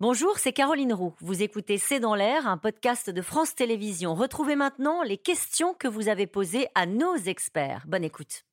Bonjour, c'est Caroline Roux. Vous écoutez C'est dans l'air, un podcast de France Télévisions. Retrouvez maintenant les questions que vous avez posées à nos experts. Bonne écoute.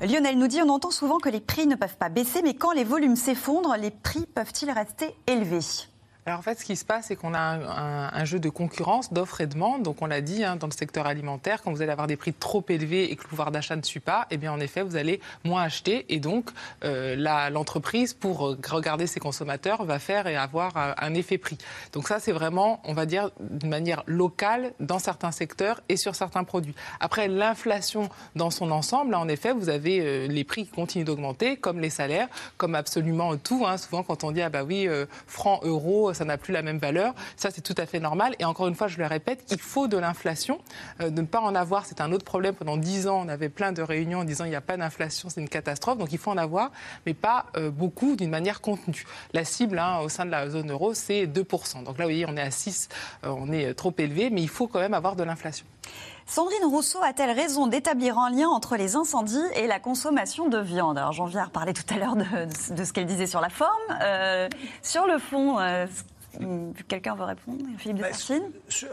Lionel nous dit on entend souvent que les prix ne peuvent pas baisser, mais quand les volumes s'effondrent, les prix peuvent-ils rester élevés? Alors en fait, ce qui se passe, c'est qu'on a un, jeu de concurrence, d'offres et de demande. Donc on l'a dit, hein, dans le secteur alimentaire, quand vous allez avoir des prix trop élevés et que le pouvoir d'achat ne suit pas, eh bien en effet, vous allez moins acheter. Et donc euh, l'entreprise, pour regarder ses consommateurs, va faire et avoir un, effet prix. Donc ça, c'est vraiment, on va dire, d'une manière locale dans certains secteurs et sur certains produits. Après, l'inflation dans son ensemble, en effet, vous avez euh, les prix qui continuent d'augmenter, comme les salaires, comme absolument tout. Hein. Souvent, quand on dit, ah bah oui, euh, francs, euros, ça n'a plus la même valeur. Ça, c'est tout à fait normal. Et encore une fois, je le répète, il faut de l'inflation. Euh, ne pas en avoir, c'est un autre problème. Pendant dix ans, on avait plein de réunions en disant il n'y a pas d'inflation, c'est une catastrophe. Donc il faut en avoir, mais pas euh, beaucoup, d'une manière contenue. La cible hein, au sein de la zone euro, c'est 2%. Donc là, vous voyez, on est à 6, euh, on est trop élevé, mais il faut quand même avoir de l'inflation. Sandrine Rousseau a-t-elle raison d'établir un lien entre les incendies et la consommation de viande? Alors à reparler tout à l'heure de, ce qu'elle disait sur la forme. sur le fond, Quelqu'un veut répondre Philippe de bah,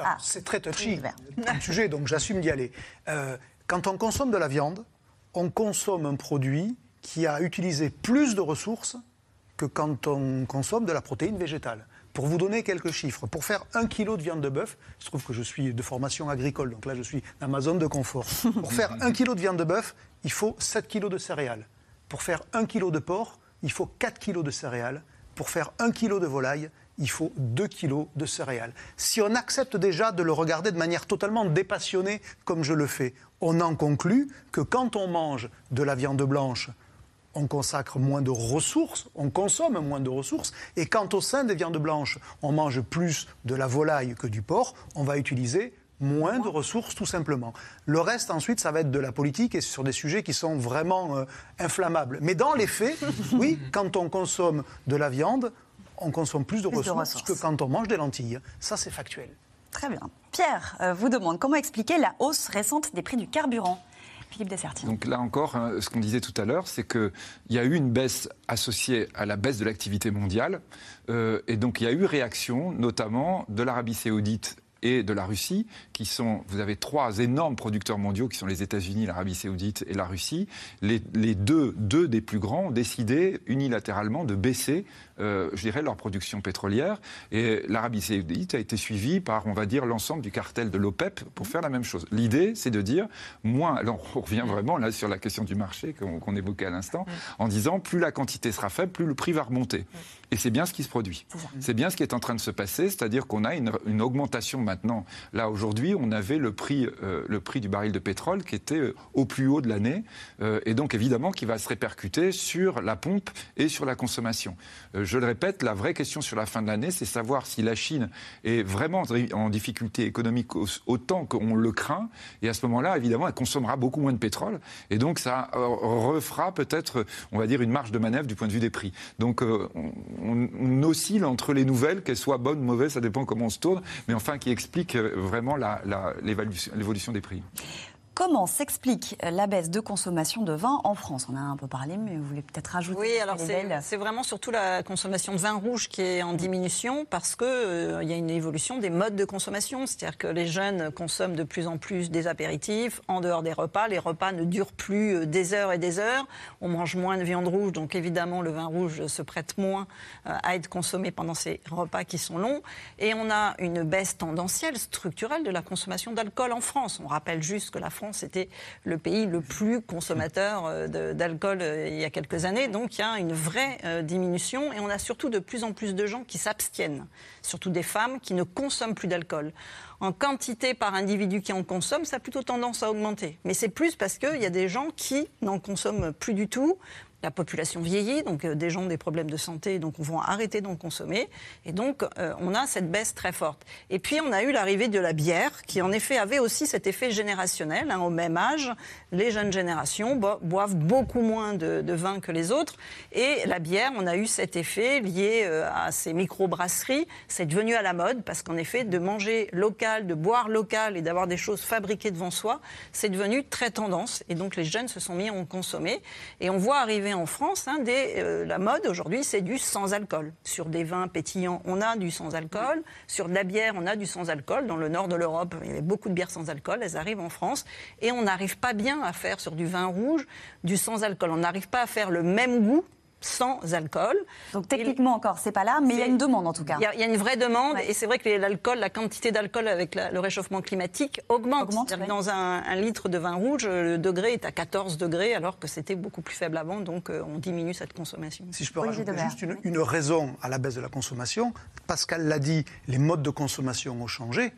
ah. C'est très touchy comme sujet, donc j'assume d'y aller. Euh, quand on consomme de la viande, on consomme un produit qui a utilisé plus de ressources que quand on consomme de la protéine végétale. Pour vous donner quelques chiffres, pour faire un kilo de viande de bœuf, il se trouve que je suis de formation agricole, donc là je suis dans ma zone de confort. Pour faire un kilo de viande de bœuf, il faut 7 kilos de céréales. Pour faire un kilo de porc, il faut 4 kilos de céréales. Pour faire un kilo de volaille, il faut 2 kilos de céréales. Si on accepte déjà de le regarder de manière totalement dépassionnée, comme je le fais, on en conclut que quand on mange de la viande blanche, on consacre moins de ressources, on consomme moins de ressources, et quand au sein des viandes blanches, on mange plus de la volaille que du porc, on va utiliser moins de ressources tout simplement. Le reste ensuite, ça va être de la politique et sur des sujets qui sont vraiment euh, inflammables. Mais dans les faits, oui, quand on consomme de la viande, on consomme plus de, ressources, que quand on mange des lentilles. Ça, c'est factuel. Très bien. Pierre euh, vous demande comment expliquer la hausse récente des prix du carburant. Philippe Dessertine. Donc là encore, hein, ce qu'on disait tout à l'heure, c'est qu'il y a eu une baisse associée à la baisse de l'activité mondiale. Euh, et donc il y a eu réaction, notamment de l'Arabie saoudite et de la Russie, qui sont, vous avez trois énormes producteurs mondiaux, qui sont les États-Unis, l'Arabie saoudite et la Russie. Les, deux, deux des plus grands ont décidé unilatéralement de baisser, euh, je dirais, leur production pétrolière. Et l'Arabie saoudite a été suivie par, on va dire, l'ensemble du cartel de l'OPEP pour faire la même chose. L'idée, c'est de dire, moins, alors on revient vraiment là sur la question du marché qu'on évoquait à l'instant, en disant, plus la quantité sera faible, plus le prix va remonter. Et c'est bien ce qui se produit. C'est bien ce qui est en train de se passer, c'est-à-dire qu'on a une, une augmentation maintenant. Là, aujourd'hui, on avait le prix, euh, le prix du baril de pétrole qui était euh, au plus haut de l'année, euh, et donc évidemment qui va se répercuter sur la pompe et sur la consommation. Je le répète, la vraie question sur la fin de l'année, c'est savoir si la Chine est vraiment en difficulté économique autant qu'on le craint, et à ce moment-là, évidemment, elle consommera beaucoup moins de pétrole, et donc ça refera peut-être, on va dire, une marge de manœuvre du point de vue des prix. Donc on, on oscille entre les nouvelles, qu'elles soient bonnes, mauvaises, ça dépend comment on se tourne, mais enfin qui explique euh, vraiment l'évolution des prix. Comment s'explique la baisse de consommation de vin en France? On a un peu parlé, mais vous voulez peut-être rajouter Oui, alors c'est vraiment surtout la consommation de vin rouge qui est en diminution parce qu'il euh, y a une évolution des modes de consommation. C'est-à-dire que les jeunes consomment de plus en plus des apéritifs en dehors des repas. Les repas ne durent plus euh, des heures et des heures. On mange moins de viande rouge, donc évidemment le vin rouge se prête moins euh, à être consommé pendant ces repas qui sont longs. Et on a une baisse tendancielle, structurelle de la consommation d'alcool en France. On rappelle juste que la France c'était le pays le plus consommateur euh, d'alcool euh, il y a quelques années. Donc il y a une vraie euh, diminution et on a surtout de plus en plus de gens qui s'abstiennent, surtout des femmes qui ne consomment plus d'alcool en quantité par individu qui en consomme, ça a plutôt tendance à augmenter. Mais c'est plus parce qu'il y a des gens qui n'en consomment plus du tout, la population vieillit, donc euh, des gens ont des problèmes de santé, donc on va arrêter d'en consommer. Et donc, euh, on a cette baisse très forte. Et puis, on a eu l'arrivée de la bière, qui en effet avait aussi cet effet générationnel. Hein, au même âge, les jeunes générations boivent beaucoup moins de, vin que les autres. Et la bière, on a eu cet effet lié euh, à ces micro-brasseries. C'est devenu à la mode, parce qu'en effet, de manger local, de boire local et d'avoir des choses fabriquées devant soi, c'est devenu très tendance. Et donc, les jeunes se sont mis à en consommer. Et on voit arriver en France, hein, euh, la mode aujourd'hui, c'est du sans-alcool. Sur des vins pétillants, on a du sans-alcool. Sur de la bière, on a du sans-alcool. Dans le nord de l'Europe, il y avait beaucoup de bières sans alcool. Elles arrivent en France. Et on n'arrive pas bien à faire sur du vin rouge du sans-alcool. On n'arrive pas à faire le même goût sans alcool. Donc techniquement encore, c'est pas là, mais il y a une demande en tout cas. Il y, a une vraie demande, et c'est vrai que l'alcool, la quantité d'alcool avec le réchauffement climatique augmente. Dans un, litre de vin rouge, le degré est à 14 degrés, alors que c'était beaucoup plus faible avant, donc euh, on diminue cette consommation. Si je peux rajouter juste une raison à la baisse de la consommation, Pascal l'a dit, les modes de consommation ont changé.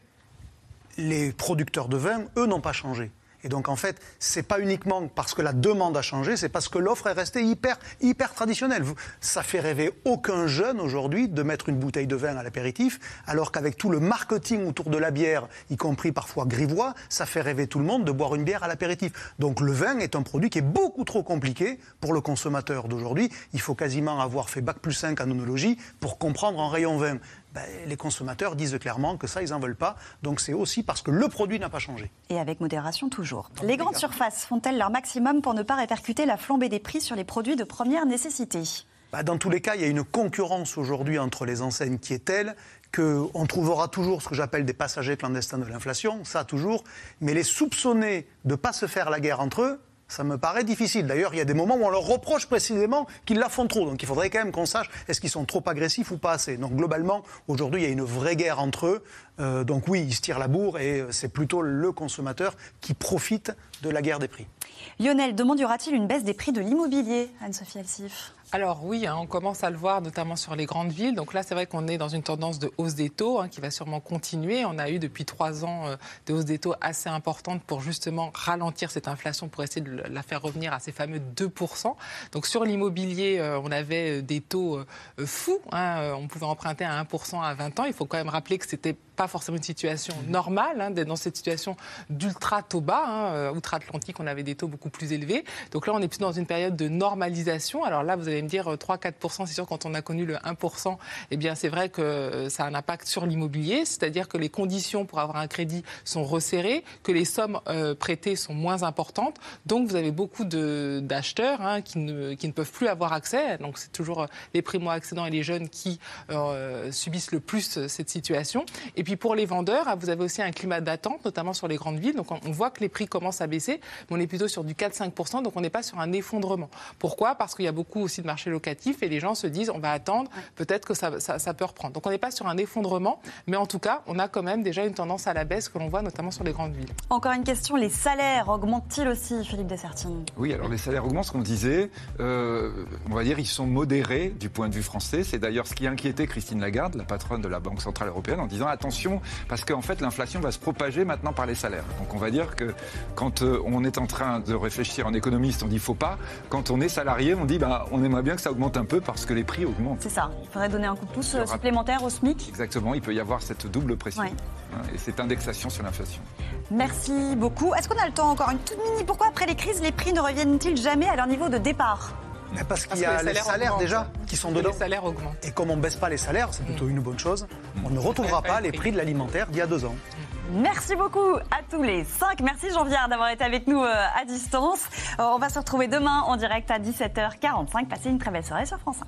Les producteurs de vin, eux, n'ont pas changé. Et donc en fait, c'est pas uniquement parce que la demande a changé, c'est parce que l'offre est restée hyper, hyper traditionnelle. Ça fait rêver aucun jeune aujourd'hui de mettre une bouteille de vin à l'apéritif, alors qu'avec tout le marketing autour de la bière, y compris parfois grivois, ça fait rêver tout le monde de boire une bière à l'apéritif. Donc le vin est un produit qui est beaucoup trop compliqué pour le consommateur d'aujourd'hui. Il faut quasiment avoir fait bac plus 5 en onologie pour comprendre un rayon vin. Ben, les consommateurs disent clairement que ça, ils n'en veulent pas. Donc c'est aussi parce que le produit n'a pas changé. Et avec modération toujours. les grandes surfaces font-elles leur maximum pour ne pas répercuter la flambée des prix sur les produits de première nécessité? Ben, Dans tous les cas, il y a une concurrence aujourd'hui entre les enseignes qui est telle qu'on trouvera toujours ce que j'appelle des passagers clandestins de l'inflation, ça toujours, mais les soupçonnés de ne pas se faire la guerre entre eux, ça me paraît difficile. D'ailleurs, il y a des moments où on leur reproche précisément qu'ils la font trop. Donc il faudrait quand même qu'on sache est-ce qu'ils sont trop agressifs ou pas assez. Donc globalement, aujourd'hui, il y a une vraie guerre entre eux. Euh, donc oui, ils se tirent la bourre et c'est plutôt le consommateur qui profite de la guerre des prix. Lionel, demandera-t-il une baisse des prix de l'immobilier, Anne-Sophie Alsif? Alors oui, hein, on commence à le voir notamment sur les grandes villes. Donc là, c'est vrai qu'on est dans une tendance de hausse des taux hein, qui va sûrement continuer. On a eu depuis trois ans euh, des hausses des taux assez importantes pour justement ralentir cette inflation, pour essayer de la faire revenir à ces fameux 2%. Donc sur l'immobilier, euh, on avait euh, des taux fous. Hein, on pouvait emprunter à 1% à 20 ans. Il faut quand même rappeler que c'était pas forcément une situation normale, hein, d'être dans cette situation d'ultra taux bas. Outre-Atlantique, on avait des taux beaucoup plus élevés. Donc là, on est plus dans une période de normalisation. Alors là, vous avez me dire 3-4%, euh, c'est sûr, quand on a connu le 1%, eh bien, c'est vrai que euh, ça a un impact sur l'immobilier, c'est-à-dire que les conditions pour avoir un crédit sont resserrées, que les sommes euh, prêtées sont moins importantes. Donc, vous avez beaucoup d'acheteurs hein, qui, ne, qui ne peuvent plus avoir accès. Donc, c'est toujours les primo-accédants et les jeunes qui subissent le plus cette situation. Et puis, pour les vendeurs, hein, vous avez aussi un climat d'attente, notamment sur les grandes villes. Donc, on voit que les prix commencent à baisser, mais on est plutôt sur du 4-5%, donc on n'est pas sur un effondrement. Pourquoi? Parce qu'il y a beaucoup aussi de marché locatif et les gens se disent on va attendre, peut-être que ça, ça, peut reprendre. Donc on n'est pas sur un effondrement, mais en tout cas, on a quand même déjà une tendance à la baisse que l'on voit notamment sur les grandes villes. Encore une question, les salaires augmentent-ils aussi, Philippe Dessertine Oui, alors les salaires augmentent, ce qu'on disait, euh, on va dire ils sont modérés du point de vue français. C'est d'ailleurs ce qui inquiétait Christine Lagarde, la patronne de la Banque Centrale Européenne, en disant attention, parce qu'en fait l'inflation va se propager maintenant par les salaires. Donc on va dire que quand euh, on est en train de réfléchir en économiste, on dit faut pas. Quand on est salarié, on dit bah, on aimerait bien que ça augmente un peu parce que les prix augmentent. C'est ça. Il faudrait donner un coup de pouce euh, supplémentaire au SMIC. Exactement. Il peut y avoir cette double pression et cette indexation sur l'inflation. Merci beaucoup. Est-ce qu'on a le temps encore une toute mini Pourquoi après les crises, les prix ne reviennent-ils jamais à leur niveau de départ? Parce qu'il y a les salaires, déjà qui sont dedans. Les salaires augmentent. Et comme on ne baisse pas les salaires, c'est plutôt une bonne chose, on ne retrouvera pas les prix de l'alimentaire d'il y a deux ans. Merci beaucoup à tous les cinq. Merci Jean-Pierre d'avoir été avec nous euh, à distance. Euh, on va se retrouver demain en direct à 17h45. Passez une très belle soirée sur France 5.